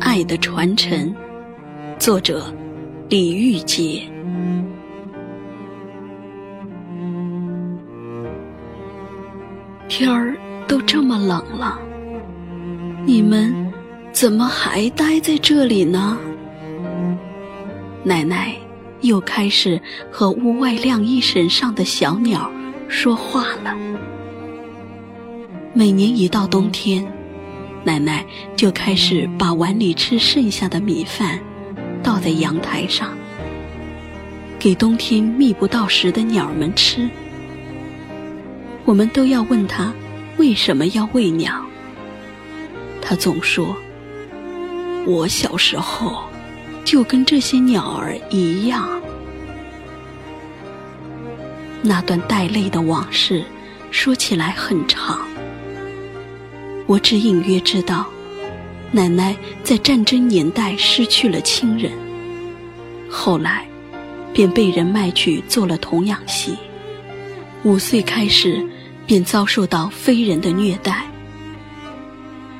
爱的传承，作者李玉洁。天儿都这么冷了，你们怎么还待在这里呢？奶奶又开始和屋外晾衣绳上的小鸟说话了。每年一到冬天，奶奶就开始把碗里吃剩下的米饭倒在阳台上，给冬天觅不到食的鸟儿们吃。我们都要问他为什么要喂鸟，他总说：“我小时候就跟这些鸟儿一样。”那段带泪的往事说起来很长，我只隐约知道，奶奶在战争年代失去了亲人，后来便被人卖去做了童养媳。五岁开始，便遭受到非人的虐待。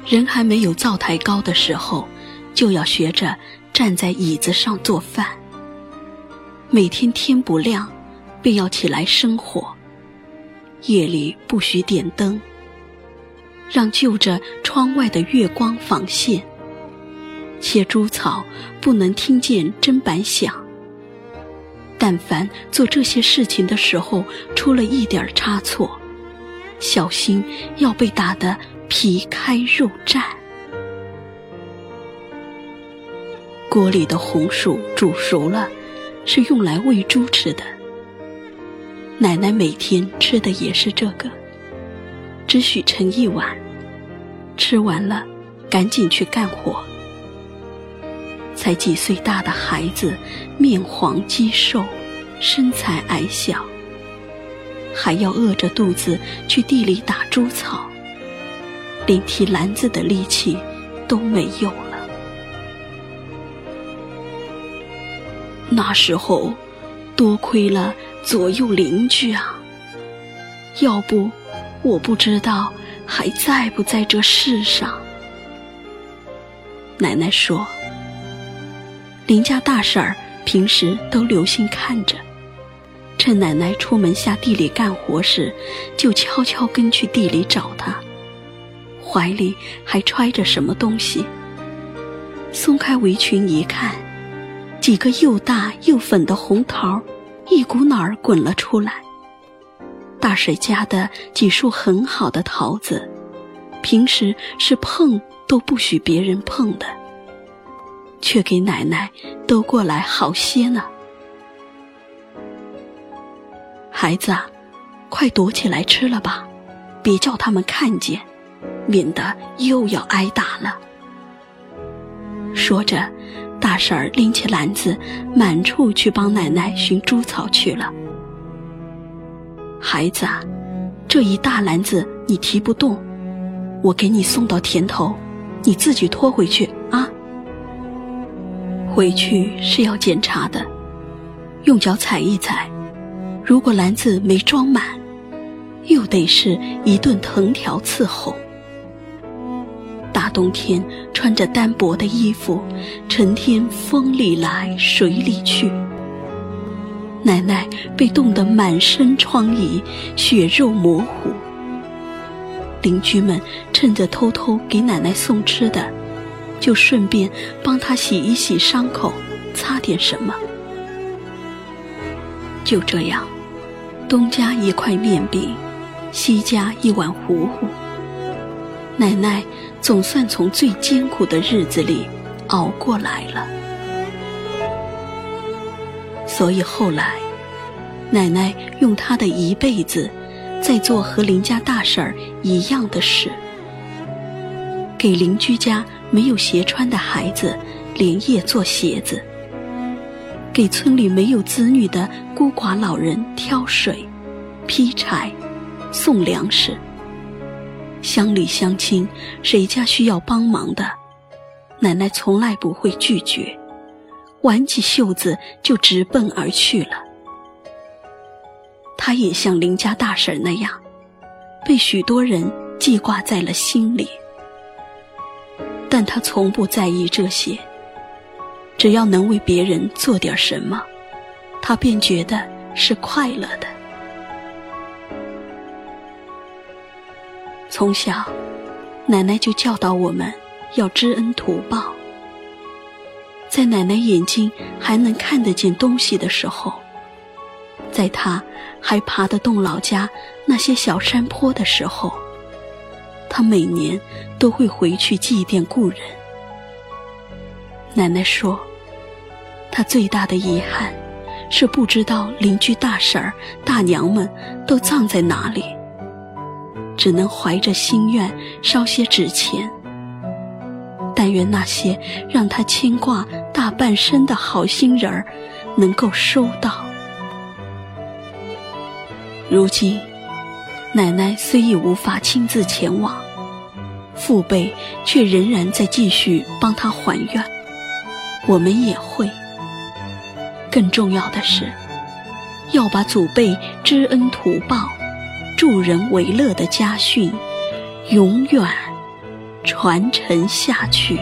人还没有灶台高的时候，就要学着站在椅子上做饭。每天天不亮，便要起来生火。夜里不许点灯，让就着窗外的月光纺线。切猪草不能听见砧板响。但凡做这些事情的时候出了一点差错，小心要被打得皮开肉绽。锅里的红薯煮熟了，是用来喂猪吃的。奶奶每天吃的也是这个，只许盛一碗，吃完了赶紧去干活。才几岁大的孩子，面黄肌瘦，身材矮小，还要饿着肚子去地里打猪草，连提篮子的力气都没有了。那时候，多亏了左右邻居啊，要不，我不知道还在不在这世上。奶奶说。邻家大婶儿平时都留心看着，趁奶奶出门下地里干活时，就悄悄跟去地里找她，怀里还揣着什么东西。松开围裙一看，几个又大又粉的红桃，一股脑儿滚了出来。大婶家的几束很好的桃子，平时是碰都不许别人碰的。却给奶奶都过来好些呢。孩子，啊快躲起来吃了吧，别叫他们看见，免得又要挨打了。说着，大婶儿拎起篮子，满处去帮奶奶寻猪草去了。孩子，这一大篮子你提不动，我给你送到田头，你自己拖回去啊。回去是要检查的，用脚踩一踩，如果篮子没装满，又得是一顿藤条伺候。大冬天穿着单薄的衣服，成天风里来水里去，奶奶被冻得满身疮痍，血肉模糊。邻居们趁着偷偷给奶奶送吃的。就顺便帮她洗一洗伤口，擦点什么。就这样，东家一块面饼，西家一碗糊糊。奶奶总算从最艰苦的日子里熬过来了。所以后来，奶奶用她的一辈子，在做和邻家大婶儿一样的事，给邻居家。没有鞋穿的孩子，连夜做鞋子；给村里没有子女的孤寡老人挑水、劈柴、送粮食。乡里乡亲，谁家需要帮忙的，奶奶从来不会拒绝，挽起袖子就直奔而去了。她也像邻家大婶那样，被许多人记挂在了心里。但他从不在意这些，只要能为别人做点什么，他便觉得是快乐的。从小，奶奶就教导我们要知恩图报。在奶奶眼睛还能看得见东西的时候，在她还爬得动老家那些小山坡的时候，她每年都会回去祭奠故人。奶奶说，她最大的遗憾是不知道邻居大婶儿、大娘们都葬在哪里，只能怀着心愿烧些纸钱。但愿那些让他牵挂大半生的好心人儿，能够收到。如今，奶奶虽已无法亲自前往，父辈却仍然在继续帮她还愿。我们也会。更重要的是，要把祖辈知恩图报、助人为乐的家训，永远。传承下去。